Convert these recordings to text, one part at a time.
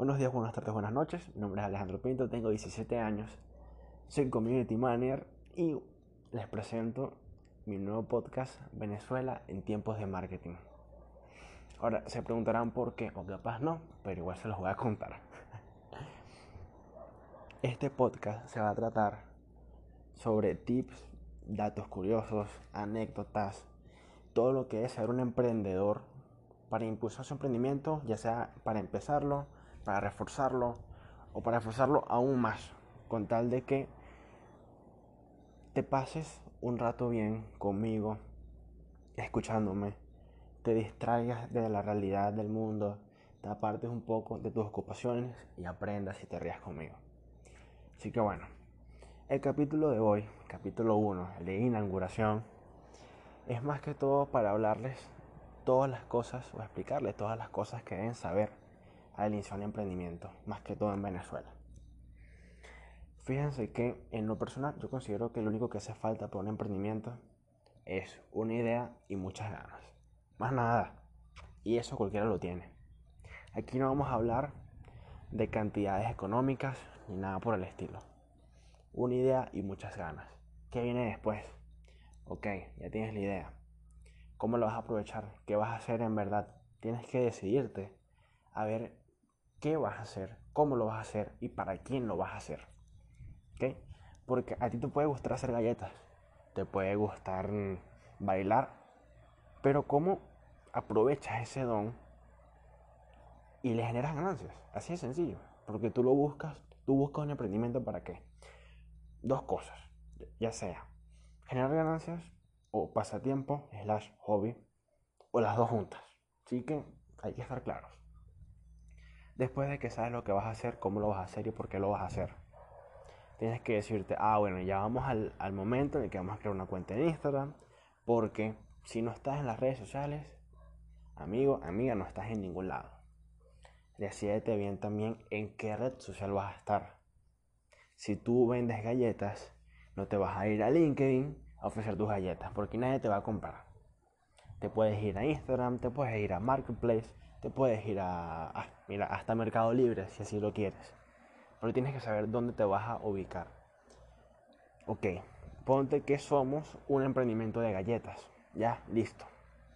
Buenos días, buenas tardes, buenas noches. Mi nombre es Alejandro Pinto, tengo 17 años, soy community manager y les presento mi nuevo podcast Venezuela en tiempos de marketing. Ahora se preguntarán por qué, o capaz no, pero igual se los voy a contar. Este podcast se va a tratar sobre tips, datos curiosos, anécdotas, todo lo que es ser un emprendedor para impulsar su emprendimiento, ya sea para empezarlo, para reforzarlo o para reforzarlo aún más, con tal de que te pases un rato bien conmigo, escuchándome, te distraigas de la realidad del mundo, te apartes un poco de tus ocupaciones y aprendas y te rías conmigo. Así que bueno, el capítulo de hoy, capítulo 1, el de inauguración, es más que todo para hablarles todas las cosas o explicarles todas las cosas que deben saber al iniciar un emprendimiento, más que todo en Venezuela. Fíjense que en lo personal yo considero que lo único que hace falta para un emprendimiento es una idea y muchas ganas. Más nada. Y eso cualquiera lo tiene. Aquí no vamos a hablar de cantidades económicas ni nada por el estilo. Una idea y muchas ganas. ¿Qué viene después? Ok, ya tienes la idea. ¿Cómo lo vas a aprovechar? ¿Qué vas a hacer en verdad? Tienes que decidirte a ver qué vas a hacer, cómo lo vas a hacer y para quién lo vas a hacer. ¿Ok? Porque a ti te puede gustar hacer galletas, te puede gustar bailar, pero ¿cómo aprovechas ese don y le generas ganancias? Así de sencillo, porque tú lo buscas, tú buscas un emprendimiento para qué? Dos cosas, ya sea generar ganancias o pasatiempo, slash hobby, o las dos juntas. Así que hay que estar claros. Después de que sabes lo que vas a hacer, cómo lo vas a hacer y por qué lo vas a hacer. Tienes que decirte, ah, bueno, ya vamos al, al momento en el que vamos a crear una cuenta en Instagram, porque si no estás en las redes sociales, amigo, amiga, no estás en ningún lado. Decídete bien también en qué red social vas a estar. Si tú vendes galletas, no te vas a ir a LinkedIn a ofrecer tus galletas, porque nadie te va a comprar. Te puedes ir a Instagram, te puedes ir a Marketplace, te puedes ir a, mira, hasta Mercado Libre si así lo quieres. Pero tienes que saber dónde te vas a ubicar. Ok, ponte que somos un emprendimiento de galletas. Ya, listo.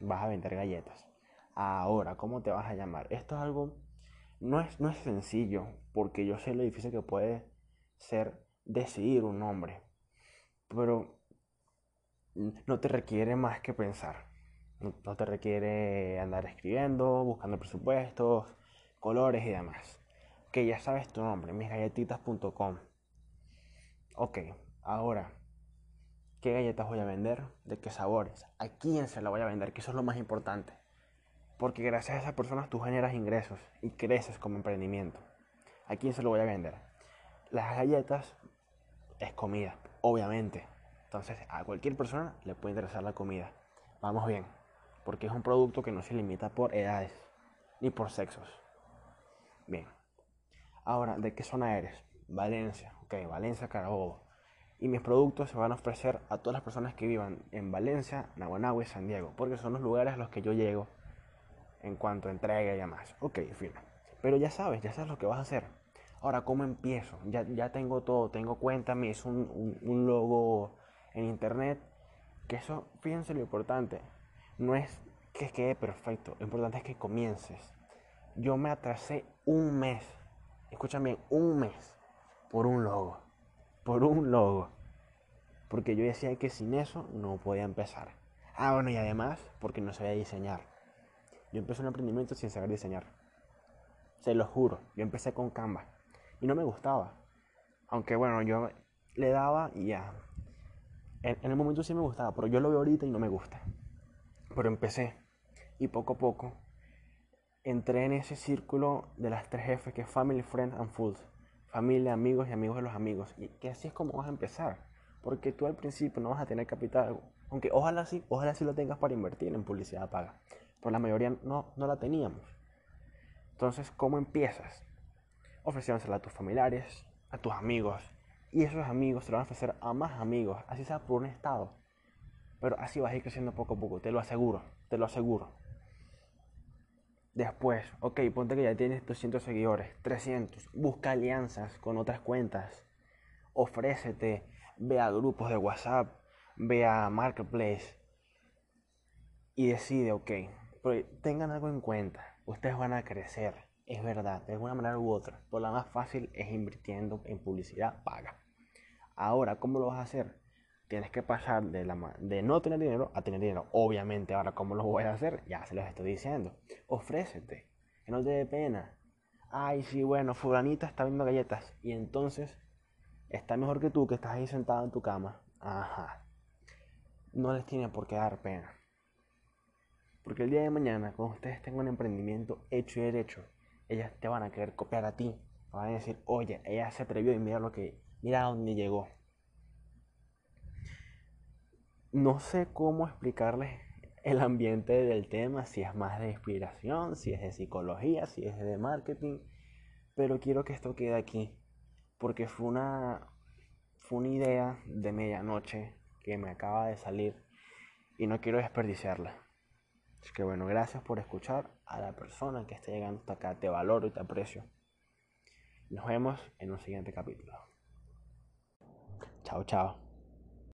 Vas a vender galletas. Ahora, ¿cómo te vas a llamar? Esto es algo, no es, no es sencillo, porque yo sé lo difícil que puede ser decidir un nombre. Pero no te requiere más que pensar. No te requiere andar escribiendo, buscando presupuestos, colores y demás. Que ya sabes tu nombre, misgalletitas.com. Ok, ahora, ¿qué galletas voy a vender? ¿De qué sabores? ¿A quién se la voy a vender? Que eso es lo más importante. Porque gracias a esas personas tú generas ingresos y creces como emprendimiento. ¿A quién se lo voy a vender? Las galletas es comida, obviamente. Entonces a cualquier persona le puede interesar la comida. Vamos bien porque es un producto que no se limita por edades ni por sexos. Bien. Ahora, ¿de qué zona eres? Valencia. Ok, Valencia, Carabobo. Y mis productos se van a ofrecer a todas las personas que vivan en Valencia, Naguanagua y San Diego, porque son los lugares a los que yo llego en cuanto a entrega y demás. Ok, fin. Pero ya sabes, ya sabes lo que vas a hacer. Ahora, ¿cómo empiezo? Ya, ya tengo todo, tengo cuenta, me hizo un, un logo en internet. Que eso, fíjense lo importante, no es que quede perfecto, lo importante es que comiences. Yo me atrasé un mes, escuchen bien, un mes por un logo, por un logo. Porque yo decía que sin eso no podía empezar. Ah, bueno, y además porque no sabía diseñar. Yo empecé un emprendimiento sin saber diseñar. Se lo juro, yo empecé con Canva y no me gustaba. Aunque bueno, yo le daba y ya. En, en el momento sí me gustaba, pero yo lo veo ahorita y no me gusta. Pero empecé y poco a poco entré en ese círculo de las tres F que es Family, Friends and Food. Familia, amigos y amigos de los amigos. Y que así es como vas a empezar. Porque tú al principio no vas a tener capital. Aunque ojalá sí, ojalá sí lo tengas para invertir en publicidad paga. Pero la mayoría no, no la teníamos. Entonces, ¿cómo empiezas? Ofreciéndosela a tus familiares, a tus amigos. Y esos amigos te lo van a ofrecer a más amigos. Así sea por un estado. Pero así vas a ir creciendo poco a poco, te lo aseguro, te lo aseguro. Después, ok, ponte que ya tienes 200 seguidores, 300. Busca alianzas con otras cuentas. Ofrécete, ve a grupos de WhatsApp, ve a Marketplace y decide, ok, pero tengan algo en cuenta. Ustedes van a crecer, es verdad, de alguna manera u otra. Por la más fácil es invirtiendo en publicidad paga. Ahora, ¿cómo lo vas a hacer? Tienes que pasar de, la, de no tener dinero a tener dinero. Obviamente, ahora, ¿cómo lo voy a hacer? Ya se los estoy diciendo. Ofrécete, que no te dé pena. Ay, sí, bueno, fulanita está viendo galletas. Y entonces, está mejor que tú que estás ahí sentado en tu cama. Ajá. No les tiene por qué dar pena. Porque el día de mañana, cuando ustedes tengan un emprendimiento hecho y derecho, ellas te van a querer copiar a ti. Van a decir, oye, ella se atrevió y mira lo que, mira dónde llegó. No sé cómo explicarles el ambiente del tema, si es más de inspiración, si es de psicología, si es de marketing, pero quiero que esto quede aquí, porque fue una, fue una idea de medianoche que me acaba de salir y no quiero desperdiciarla. Así que bueno, gracias por escuchar a la persona que está llegando hasta acá, te valoro y te aprecio. Nos vemos en un siguiente capítulo. Chao, chao.